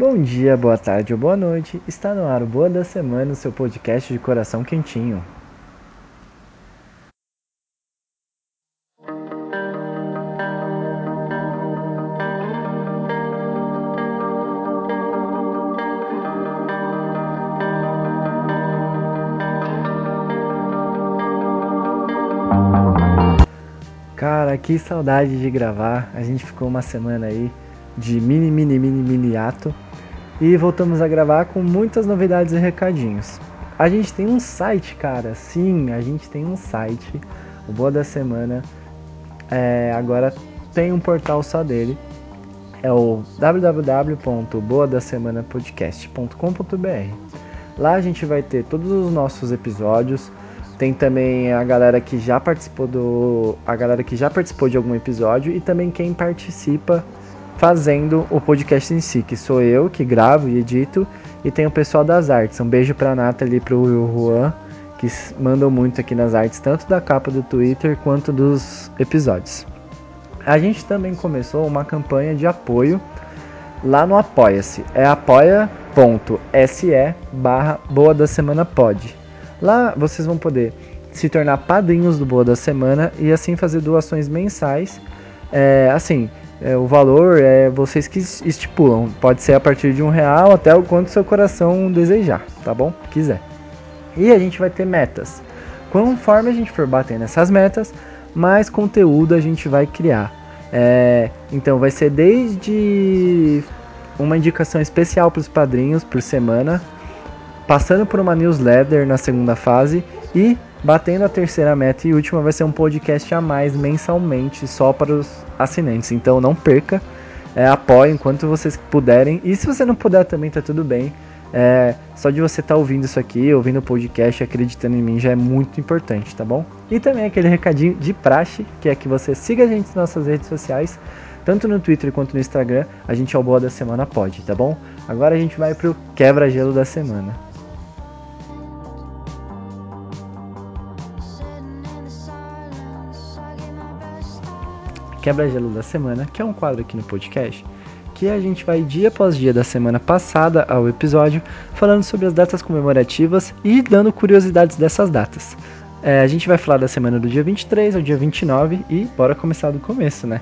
Bom dia, boa tarde ou boa noite. Está no ar o Boa da Semana, o seu podcast de coração quentinho. Cara, que saudade de gravar. A gente ficou uma semana aí de mini, mini, mini, mini ato e voltamos a gravar com muitas novidades e recadinhos. A gente tem um site, cara. Sim, a gente tem um site. O Boa da Semana é, agora tem um portal só dele. É o www.boadasemanapodcast.com.br. Lá a gente vai ter todos os nossos episódios, tem também a galera que já participou do. A galera que já participou de algum episódio e também quem participa fazendo o podcast em si, que sou eu que gravo e edito, e tem o pessoal das artes. Um beijo pra Nathalie e pro Juan, que mandam muito aqui nas artes, tanto da capa do Twitter quanto dos episódios. A gente também começou uma campanha de apoio lá no Apoia-se. É apoia.se barra Boa da Semana Pod. Lá vocês vão poder se tornar padrinhos do Boa da Semana e assim fazer doações mensais. É, assim, é, o valor é vocês que estipulam. Pode ser a partir de um real até o quanto seu coração desejar, tá bom? Quiser. E a gente vai ter metas. Conforme a gente for batendo essas metas, mais conteúdo a gente vai criar. É, então vai ser desde uma indicação especial para os padrinhos por semana passando por uma newsletter na segunda fase e batendo a terceira meta e última vai ser um podcast a mais mensalmente só para os assinantes. Então não perca, é, apoie enquanto vocês puderem e se você não puder também tá tudo bem. É, só de você estar tá ouvindo isso aqui, ouvindo o podcast, acreditando em mim já é muito importante, tá bom? E também aquele recadinho de praxe, que é que você siga a gente nas nossas redes sociais, tanto no Twitter quanto no Instagram. A gente é o Boa da Semana pode, tá bom? Agora a gente vai pro quebra-gelo da semana. Quebra-Gelo da Semana, que é um quadro aqui no podcast, que a gente vai dia após dia da semana passada ao episódio, falando sobre as datas comemorativas e dando curiosidades dessas datas. É, a gente vai falar da semana do dia 23 ao dia 29 e bora começar do começo, né?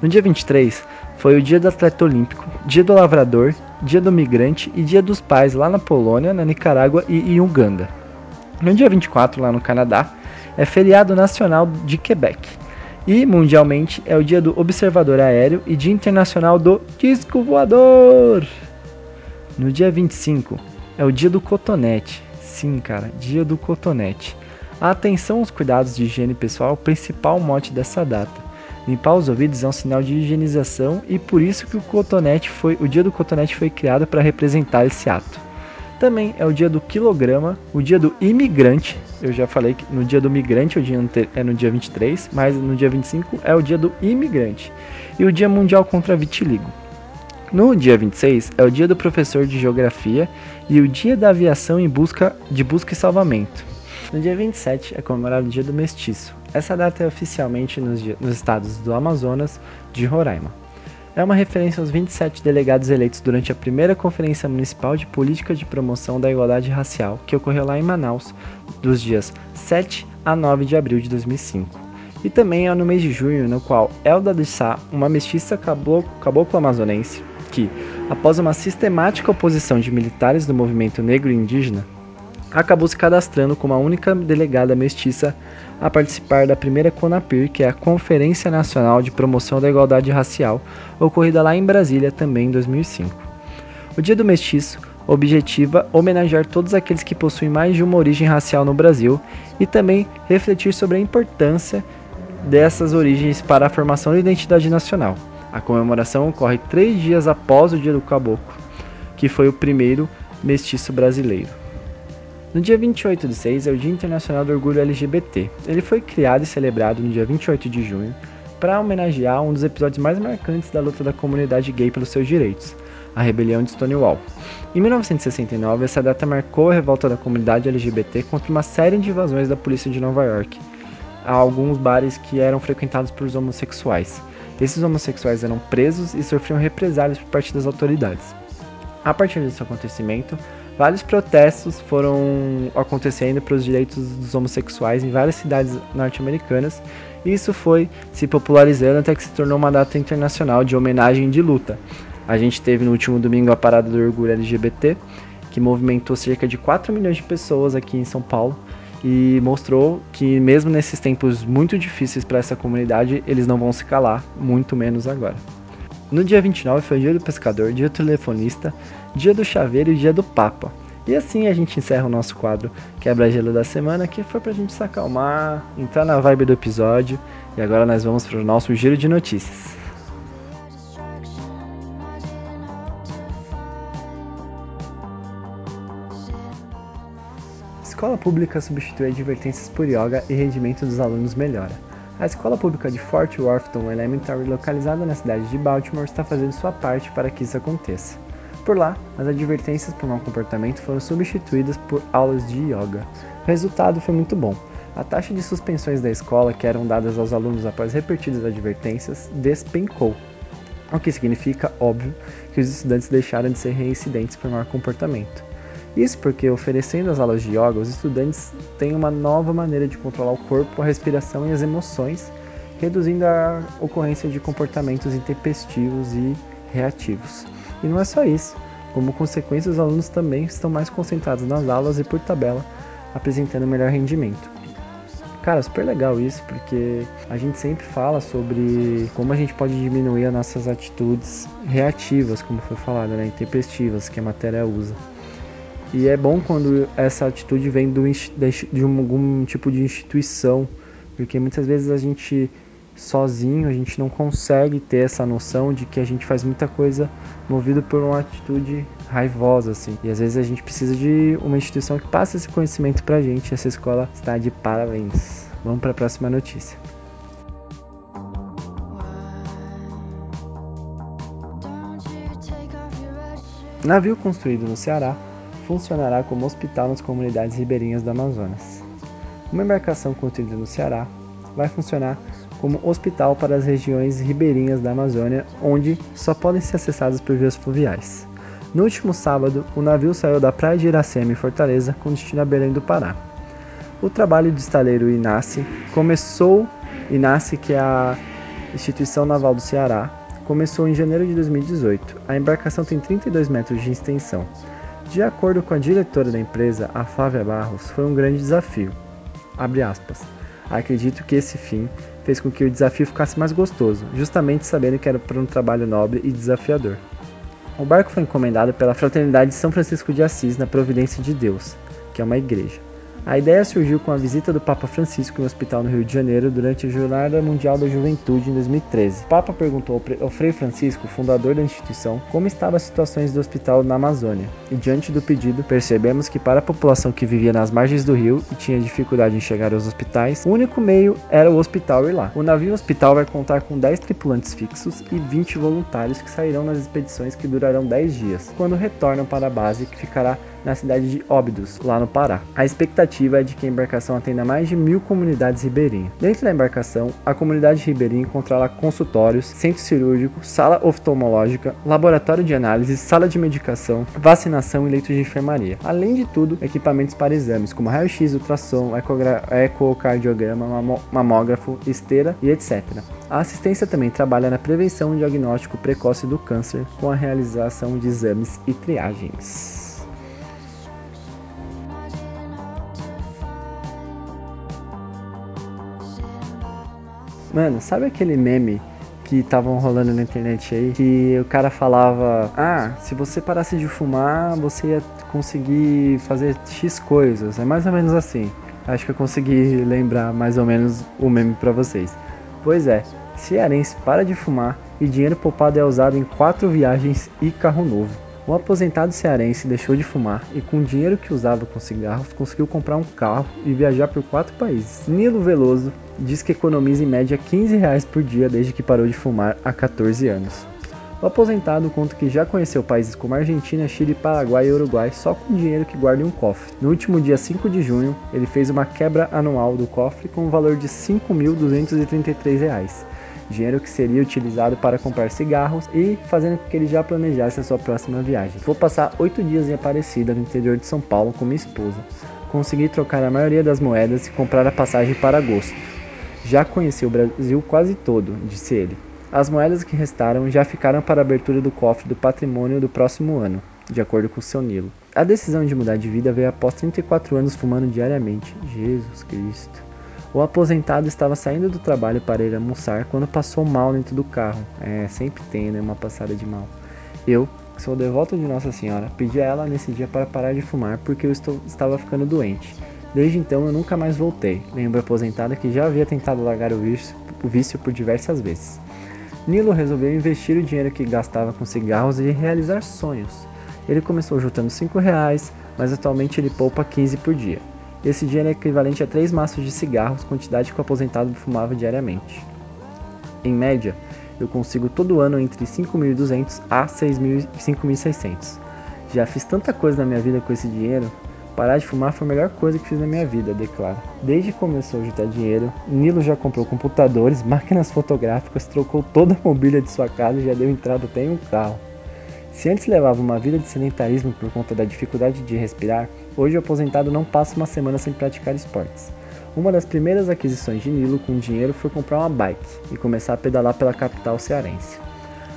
No dia 23 foi o dia do atleta olímpico, dia do lavrador, dia do migrante e dia dos pais lá na Polônia, na Nicarágua e em Uganda. No dia 24, lá no Canadá, é feriado nacional de Quebec. E mundialmente é o dia do Observador Aéreo e Dia Internacional do Disco Voador. No dia 25 é o dia do cotonete. Sim, cara, dia do cotonete. A atenção aos cuidados de higiene pessoal é o principal mote dessa data. Limpar os ouvidos é um sinal de higienização e por isso que o cotonete foi, o dia do cotonete foi criado para representar esse ato. Também é o dia do quilograma, o dia do imigrante. Eu já falei que no dia do migrante o dia é no dia 23, mas no dia 25 é o dia do imigrante. E o dia mundial contra vitiligo. No dia 26 é o dia do professor de geografia e o dia da aviação em busca de busca e salvamento. No dia 27 é comemorado o dia do mestiço. Essa data é oficialmente nos, nos estados do Amazonas de Roraima é uma referência aos 27 delegados eleitos durante a primeira Conferência Municipal de Política de Promoção da Igualdade Racial, que ocorreu lá em Manaus, dos dias 7 a 9 de abril de 2005. E também é no mês de junho, no qual Elda de Sá, uma mestiça caboclo amazonense, que, após uma sistemática oposição de militares do movimento negro e indígena, acabou se cadastrando como a única delegada mestiça a participar da primeira CONAPIR, que é a Conferência Nacional de Promoção da Igualdade Racial, ocorrida lá em Brasília também em 2005. O Dia do Mestiço objetiva homenagear todos aqueles que possuem mais de uma origem racial no Brasil e também refletir sobre a importância dessas origens para a formação da identidade nacional. A comemoração ocorre três dias após o Dia do Caboclo, que foi o primeiro mestiço brasileiro. No dia 28 de 6 é o Dia Internacional do Orgulho LGBT. Ele foi criado e celebrado no dia 28 de junho para homenagear um dos episódios mais marcantes da luta da comunidade gay pelos seus direitos, a rebelião de Stonewall. Em 1969, essa data marcou a revolta da comunidade LGBT contra uma série de invasões da polícia de Nova York a alguns bares que eram frequentados por homossexuais. Esses homossexuais eram presos e sofriam represálias por parte das autoridades. A partir desse acontecimento, vários protestos foram acontecendo para os direitos dos homossexuais em várias cidades norte-americanas, e isso foi se popularizando até que se tornou uma data internacional de homenagem de luta. A gente teve no último domingo a Parada do Orgulho LGBT, que movimentou cerca de 4 milhões de pessoas aqui em São Paulo e mostrou que mesmo nesses tempos muito difíceis para essa comunidade, eles não vão se calar, muito menos agora. No dia 29 foi o dia do pescador, dia do telefonista, dia do chaveiro e dia do papa. E assim a gente encerra o nosso quadro Quebra-Gelo da semana, que foi pra gente se acalmar, entrar na vibe do episódio. E agora nós vamos para o nosso giro de notícias. Escola pública substitui advertências por yoga e rendimento dos alunos melhora. A escola pública de Fort Worthington Elementary, localizada na cidade de Baltimore, está fazendo sua parte para que isso aconteça. Por lá, as advertências por mau comportamento foram substituídas por aulas de yoga. O resultado foi muito bom. A taxa de suspensões da escola, que eram dadas aos alunos após repetidas advertências, despencou. O que significa, óbvio, que os estudantes deixaram de ser reincidentes por mau comportamento. Isso porque, oferecendo as aulas de yoga, os estudantes têm uma nova maneira de controlar o corpo, a respiração e as emoções, reduzindo a ocorrência de comportamentos intempestivos e reativos. E não é só isso, como consequência, os alunos também estão mais concentrados nas aulas e, por tabela, apresentando melhor rendimento. Cara, super legal isso, porque a gente sempre fala sobre como a gente pode diminuir as nossas atitudes reativas, como foi falado, né, intempestivas, que a matéria usa. E é bom quando essa atitude vem do, de algum tipo de instituição, porque muitas vezes a gente sozinho a gente não consegue ter essa noção de que a gente faz muita coisa movido por uma atitude raivosa assim. E às vezes a gente precisa de uma instituição que passe esse conhecimento pra gente. Essa escola está de parabéns. Vamos para a próxima notícia. Navio construído no Ceará funcionará como hospital nas comunidades ribeirinhas do Amazonas. Uma embarcação construída no Ceará vai funcionar como hospital para as regiões ribeirinhas da Amazônia, onde só podem ser acessadas por vias fluviais. No último sábado, o navio saiu da praia de Iracema, em Fortaleza, com destino a Belém do Pará. O trabalho do estaleiro INASE começou, INASE, que é a instituição naval do Ceará, começou em janeiro de 2018. A embarcação tem 32 metros de extensão. De acordo com a diretora da empresa, a Flávia Barros, foi um grande desafio. Acredito que esse fim fez com que o desafio ficasse mais gostoso, justamente sabendo que era para um trabalho nobre e desafiador. O barco foi encomendado pela Fraternidade de São Francisco de Assis na Providência de Deus, que é uma igreja. A ideia surgiu com a visita do Papa Francisco em um hospital no Rio de Janeiro durante a Jornada Mundial da Juventude em 2013. O Papa perguntou ao Frei Francisco, fundador da instituição, como estavam as situações do hospital na Amazônia. E diante do pedido, percebemos que para a população que vivia nas margens do rio e tinha dificuldade em chegar aos hospitais, o único meio era o hospital ir lá. O navio hospital vai contar com 10 tripulantes fixos e 20 voluntários que sairão nas expedições que durarão 10 dias, quando retornam para a base que ficará na cidade de Óbidos, lá no Pará. A expectativa é de que a embarcação atenda mais de mil comunidades ribeirinhas. Dentro da embarcação, a comunidade ribeirinha encontrará consultórios, centro cirúrgico, sala oftalmológica, laboratório de análise, sala de medicação, vacinação e leitos de enfermaria. Além de tudo, equipamentos para exames como raio-x, ultrassom, ecocardiograma, mamógrafo, esteira e etc. A assistência também trabalha na prevenção e diagnóstico precoce do câncer com a realização de exames e triagens. Mano, sabe aquele meme que estavam rolando na internet aí, que o cara falava: "Ah, se você parasse de fumar, você ia conseguir fazer X coisas". É mais ou menos assim. Acho que eu consegui lembrar mais ou menos o meme para vocês. Pois é, cearense para de fumar e dinheiro poupado é usado em quatro viagens e carro novo. O aposentado cearense deixou de fumar e, com o dinheiro que usava com cigarros, conseguiu comprar um carro e viajar por quatro países. Nilo Veloso diz que economiza em média 15 reais por dia desde que parou de fumar há 14 anos. O aposentado conta que já conheceu países como Argentina, Chile, Paraguai e Uruguai só com o dinheiro que guarda em um cofre. No último dia 5 de junho, ele fez uma quebra anual do cofre com um valor de R$ 5.233 dinheiro que seria utilizado para comprar cigarros e fazendo com que ele já planejasse a sua próxima viagem. Vou passar oito dias em Aparecida, no interior de São Paulo, com minha esposa. Consegui trocar a maioria das moedas e comprar a passagem para agosto. Já conheci o Brasil quase todo, disse ele. As moedas que restaram já ficaram para a abertura do cofre do patrimônio do próximo ano, de acordo com o seu Nilo. A decisão de mudar de vida veio após 34 anos fumando diariamente. Jesus Cristo. O aposentado estava saindo do trabalho para ir almoçar quando passou mal dentro do carro. É, sempre tem, né? Uma passada de mal. Eu, que sou devoto de Nossa Senhora, pedi a ela nesse dia para parar de fumar porque eu estou, estava ficando doente. Desde então eu nunca mais voltei. Lembro aposentada que já havia tentado largar o vício, o vício por diversas vezes. Nilo resolveu investir o dinheiro que gastava com cigarros e realizar sonhos. Ele começou juntando 5 reais, mas atualmente ele poupa 15 por dia. Esse dinheiro é equivalente a 3 maços de cigarros, quantidade que o aposentado fumava diariamente. Em média, eu consigo todo ano entre 5.200 a 5.600. Já fiz tanta coisa na minha vida com esse dinheiro, parar de fumar foi a melhor coisa que fiz na minha vida, declara. Desde que começou a juntar dinheiro, Nilo já comprou computadores, máquinas fotográficas, trocou toda a mobília de sua casa e já deu entrada até em um carro. Se antes levava uma vida de sedentarismo por conta da dificuldade de respirar, hoje o aposentado não passa uma semana sem praticar esportes. Uma das primeiras aquisições de Nilo com dinheiro foi comprar uma bike e começar a pedalar pela capital cearense.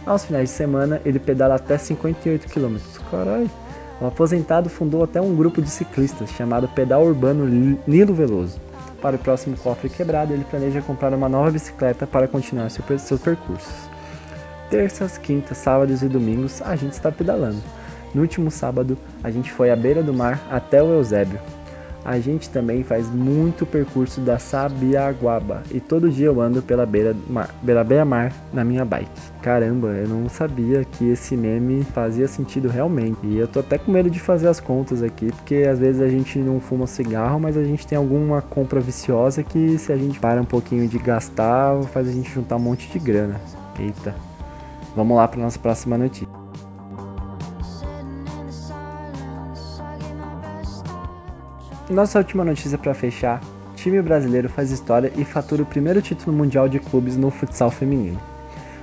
Aos finais de semana, ele pedala até 58 km. Caralho! O aposentado fundou até um grupo de ciclistas chamado Pedal Urbano Nilo Veloso. Para o próximo cofre quebrado, ele planeja comprar uma nova bicicleta para continuar seus percursos. Terças, quintas, sábados e domingos a gente está pedalando. No último sábado, a gente foi à beira do mar até o Eusébio. A gente também faz muito percurso da Sabiaguaba e todo dia eu ando pela beira mar, pela beira-mar na minha bike. Caramba, eu não sabia que esse meme fazia sentido realmente. E eu tô até com medo de fazer as contas aqui, porque às vezes a gente não fuma cigarro, mas a gente tem alguma compra viciosa que se a gente para um pouquinho de gastar, faz a gente juntar um monte de grana. Eita. Vamos lá para nossa próxima notícia. Nossa última notícia para fechar: time brasileiro faz história e fatura o primeiro título mundial de clubes no futsal feminino.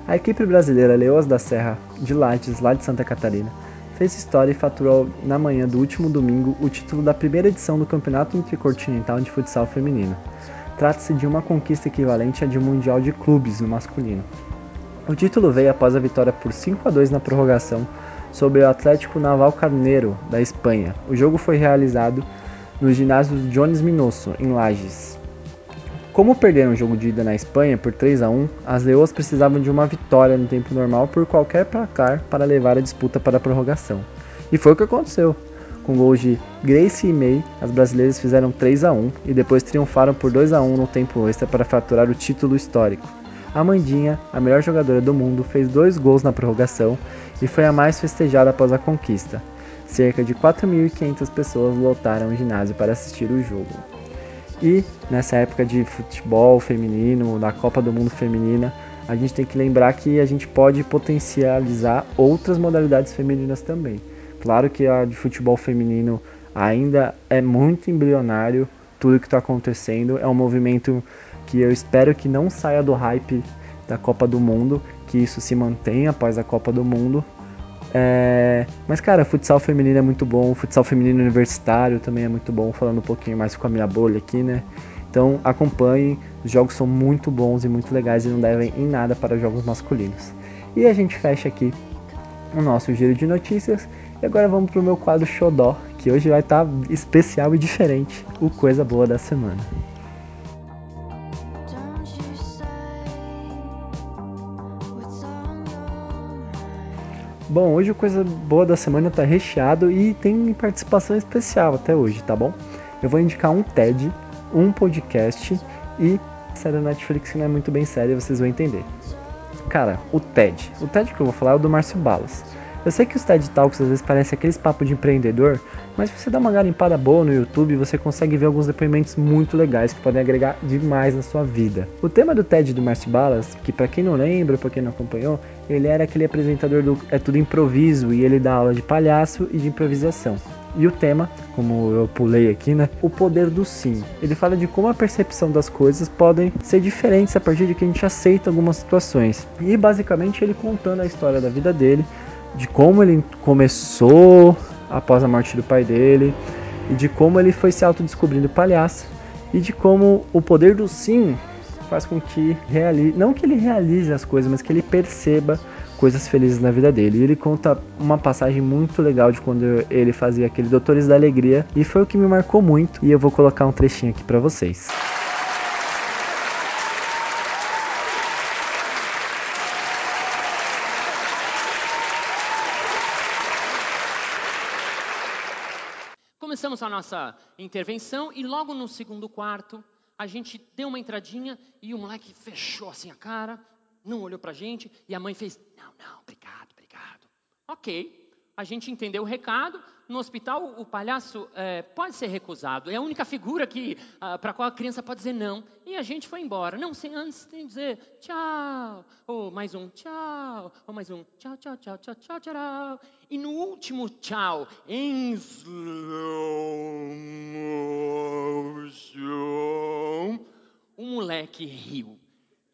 A equipe brasileira Leoas da Serra, de Lages, lá de Santa Catarina, fez história e faturou na manhã do último domingo o título da primeira edição do Campeonato Intercontinental de Futsal Feminino. Trata-se de uma conquista equivalente à de um Mundial de Clubes no masculino. O título veio após a vitória por 5 a 2 na prorrogação sobre o Atlético Naval Carneiro, da Espanha. O jogo foi realizado no ginásio Jones Minosso, em Lages. Como perderam o jogo de ida na Espanha por 3 a 1, as Leoas precisavam de uma vitória no tempo normal por qualquer placar para levar a disputa para a prorrogação. E foi o que aconteceu. Com gols de Grace e May, as brasileiras fizeram 3 a 1 e depois triunfaram por 2 a 1 no tempo extra para faturar o título histórico. Amandinha, a melhor jogadora do mundo, fez dois gols na prorrogação e foi a mais festejada após a conquista. Cerca de 4.500 pessoas lotaram o ginásio para assistir o jogo. E nessa época de futebol feminino, da Copa do Mundo feminina, a gente tem que lembrar que a gente pode potencializar outras modalidades femininas também. Claro que a de futebol feminino ainda é muito embrionário, tudo que está acontecendo é um movimento que eu espero que não saia do hype da Copa do Mundo, que isso se mantenha após a Copa do Mundo. É... Mas, cara, futsal feminino é muito bom, futsal feminino universitário também é muito bom, falando um pouquinho mais com a minha bolha aqui, né? Então acompanhem, os jogos são muito bons e muito legais e não devem em nada para jogos masculinos. E a gente fecha aqui o nosso giro de notícias. E agora vamos para o meu quadro Xodó, que hoje vai estar tá especial e diferente, o Coisa Boa da Semana. Bom, hoje o Coisa Boa da Semana tá recheado e tem participação especial até hoje, tá bom? Eu vou indicar um TED, um podcast e série da Netflix que não é muito bem séria, vocês vão entender. Cara, o TED. O TED que eu vou falar é o do Márcio Balas. Eu sei que os TED Talks às vezes parecem aqueles papos de empreendedor, mas se você dá uma garimpada boa no YouTube, você consegue ver alguns depoimentos muito legais que podem agregar demais na sua vida. O tema do TED do Márcio Balas, que para quem não lembra, para quem não acompanhou, ele era aquele apresentador do É Tudo Improviso e ele dá aula de palhaço e de improvisação. E o tema, como eu pulei aqui, né? O poder do sim. Ele fala de como a percepção das coisas podem ser diferentes a partir de que a gente aceita algumas situações. E basicamente ele contando a história da vida dele, de como ele começou após a morte do pai dele, e de como ele foi se autodescobrindo palhaço, e de como o poder do sim faz com que realize, não que ele realize as coisas, mas que ele perceba coisas felizes na vida dele. E ele conta uma passagem muito legal de quando ele fazia aquele Doutores da Alegria e foi o que me marcou muito. E eu vou colocar um trechinho aqui para vocês. Começamos a nossa intervenção e logo no segundo quarto a gente deu uma entradinha e o moleque fechou assim a cara, não olhou pra gente e a mãe fez: Não, não, obrigado, obrigado. Ok, a gente entendeu o recado. No hospital, o palhaço é, pode ser recusado. É a única figura que ah, para qual a criança pode dizer não. E a gente foi embora. Não, sem antes tem dizer tchau. Ou mais um tchau. Ou mais um tchau, tchau, tchau, tchau, tchau, tchau. E no último tchau, em slow motion, o moleque riu.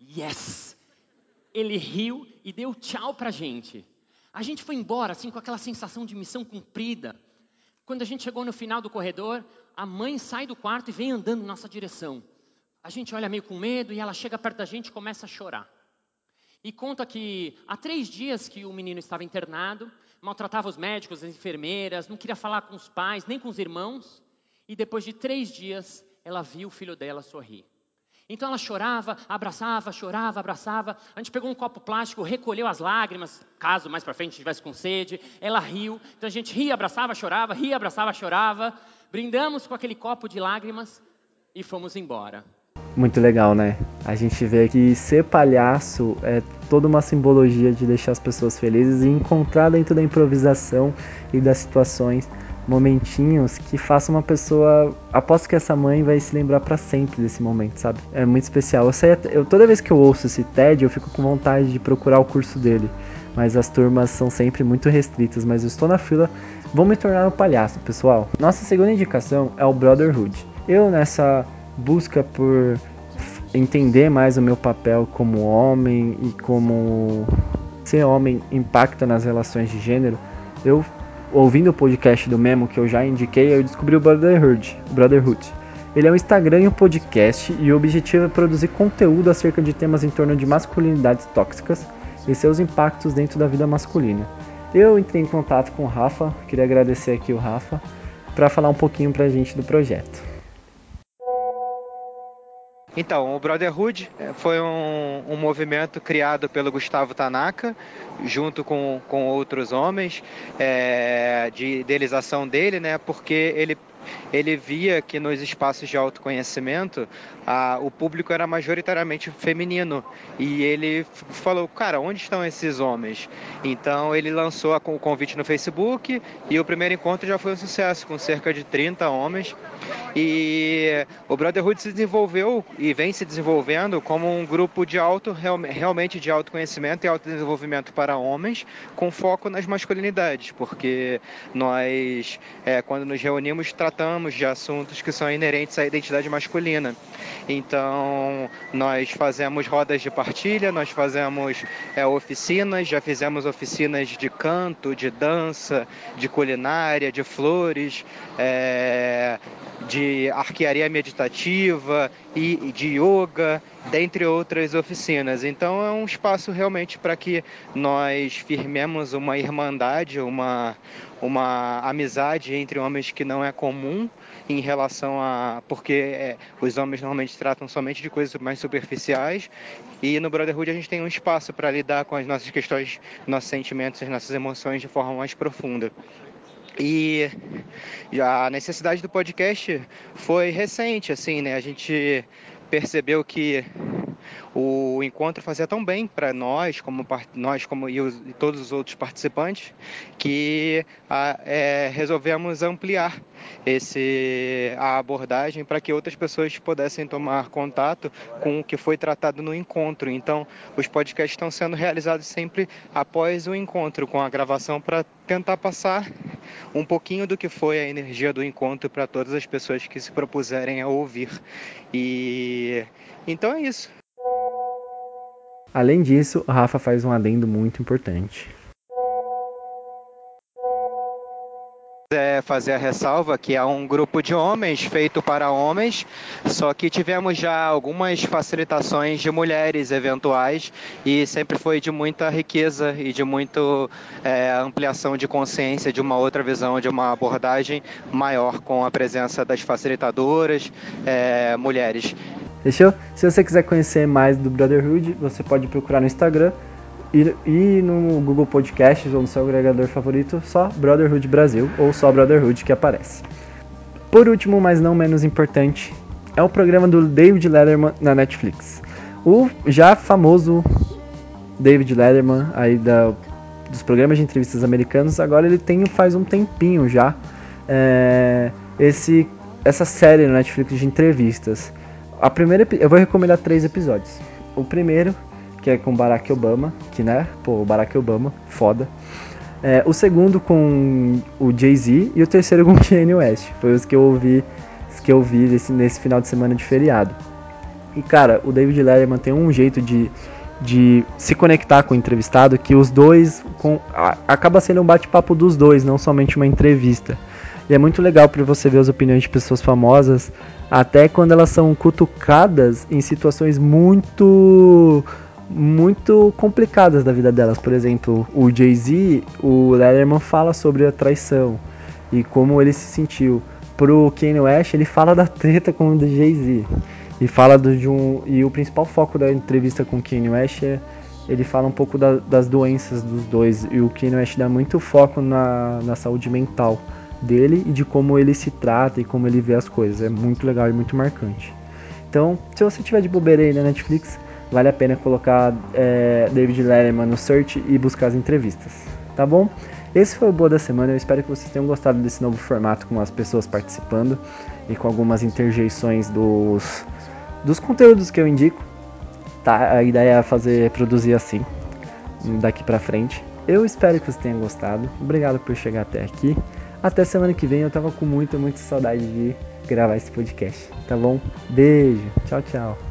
Yes! Ele riu e deu tchau pra gente. A gente foi embora assim com aquela sensação de missão cumprida. Quando a gente chegou no final do corredor, a mãe sai do quarto e vem andando em nossa direção. A gente olha meio com medo e ela chega perto da gente e começa a chorar. E conta que há três dias que o menino estava internado, maltratava os médicos, as enfermeiras, não queria falar com os pais, nem com os irmãos. E depois de três dias, ela viu o filho dela sorrir. Então ela chorava, abraçava, chorava, abraçava. A gente pegou um copo plástico, recolheu as lágrimas, caso mais para frente estivesse com sede. Ela riu. Então a gente ria, abraçava, chorava, ria, abraçava, chorava. Brindamos com aquele copo de lágrimas e fomos embora. Muito legal, né? A gente vê que ser palhaço é toda uma simbologia de deixar as pessoas felizes e encontrar dentro da improvisação e das situações momentinhos que façam uma pessoa. Aposto que essa mãe vai se lembrar para sempre desse momento, sabe? É muito especial. Eu, sei, eu toda vez que eu ouço esse TED, eu fico com vontade de procurar o curso dele. Mas as turmas são sempre muito restritas. Mas eu estou na fila. Vou me tornar um palhaço, pessoal. Nossa segunda indicação é o Brotherhood. Eu, nessa busca por entender mais o meu papel como homem e como ser homem impacta nas relações de gênero, eu ouvindo o podcast do Memo que eu já indiquei, eu descobri o Brotherhood. Brotherhood. Ele é um Instagram e um podcast e o objetivo é produzir conteúdo acerca de temas em torno de masculinidades tóxicas e seus impactos dentro da vida masculina. Eu entrei em contato com o Rafa, queria agradecer aqui o Rafa, para falar um pouquinho pra gente do projeto. Então, o Brotherhood é, foi um, um, movimento criado pelo Gustavo Tanaka, junto com, com outros homens, é, de idealização dele, né? Porque ele ele via que nos espaços de autoconhecimento a, o público era majoritariamente feminino e ele falou, cara, onde estão esses homens? Então ele lançou a, o convite no Facebook e o primeiro encontro já foi um sucesso, com cerca de 30 homens. E o Brotherhood se desenvolveu e vem se desenvolvendo como um grupo de auto, realmente de autoconhecimento e autodesenvolvimento para homens, com foco nas masculinidades, porque nós, é, quando nos reunimos, tratamos de assuntos que são inerentes à identidade masculina. Então, nós fazemos rodas de partilha, nós fazemos é, oficinas, já fizemos oficinas de canto, de dança, de culinária, de flores, é, de arquearia meditativa e de yoga, dentre outras oficinas. Então é um espaço realmente para que nós firmemos uma irmandade, uma, uma amizade entre homens que não é comum em relação a. porque é, os homens normalmente tratam somente de coisas mais superficiais. E no Brotherhood a gente tem um espaço para lidar com as nossas questões, nossos sentimentos, as nossas emoções de forma mais profunda. E a necessidade do podcast foi recente, assim, né? A gente percebeu que o encontro fazia tão bem para nós, como nós como e, os, e, todos os outros participantes, que a, é, resolvemos ampliar esse a abordagem para que outras pessoas pudessem tomar contato com o que foi tratado no encontro. Então, os podcasts estão sendo realizados sempre após o encontro, com a gravação para tentar passar um pouquinho do que foi a energia do encontro para todas as pessoas que se propuserem a ouvir. E então é isso. Além disso, Rafa faz um adendo muito importante. É fazer a ressalva que é um grupo de homens feito para homens, só que tivemos já algumas facilitações de mulheres eventuais e sempre foi de muita riqueza e de muita é, ampliação de consciência, de uma outra visão, de uma abordagem maior com a presença das facilitadoras, é, mulheres. Fechou? Se você quiser conhecer mais do Brotherhood, você pode procurar no Instagram e, no Google Podcasts ou no seu agregador favorito, só Brotherhood Brasil ou só Brotherhood que aparece. Por último, mas não menos importante, é o programa do David Letterman na Netflix. O já famoso David Letterman aí da, dos programas de entrevistas americanos, agora ele tem faz um tempinho já é, esse essa série na Netflix de entrevistas. A primeira, eu vou recomendar três episódios. O primeiro, que é com Barack Obama, que né, pô, Barack Obama, foda. É, o segundo com o Jay-Z e o terceiro com o Kanye West. Foi os que eu ouvi, os que eu vi nesse, nesse final de semana de feriado. E cara, o David Letterman tem um jeito de, de se conectar com o entrevistado que os dois com, a, acaba sendo um bate-papo dos dois, não somente uma entrevista. E é muito legal para você ver as opiniões de pessoas famosas, até quando elas são cutucadas em situações muito muito complicadas da vida delas. Por exemplo, o Jay-Z, o Letterman fala sobre a traição e como ele se sentiu. Pro Kanye West, ele fala da treta com o Jay-Z. E fala do, de um e o principal foco da entrevista com o Kanye West é ele fala um pouco da, das doenças dos dois e o Kanye West dá muito foco na, na saúde mental dele e de como ele se trata e como ele vê as coisas. É muito legal e muito marcante. Então, se você tiver de bobeira aí na Netflix, vale a pena colocar é, David Letterman no search e buscar as entrevistas, tá bom? Esse foi o Boa da Semana, eu espero que vocês tenham gostado desse novo formato com as pessoas participando e com algumas interjeições dos, dos conteúdos que eu indico. Tá, a ideia é fazer, produzir assim, daqui pra frente. Eu espero que vocês tenham gostado, obrigado por chegar até aqui. Até semana que vem, eu tava com muita, muita saudade de gravar esse podcast, tá bom? Beijo, tchau, tchau.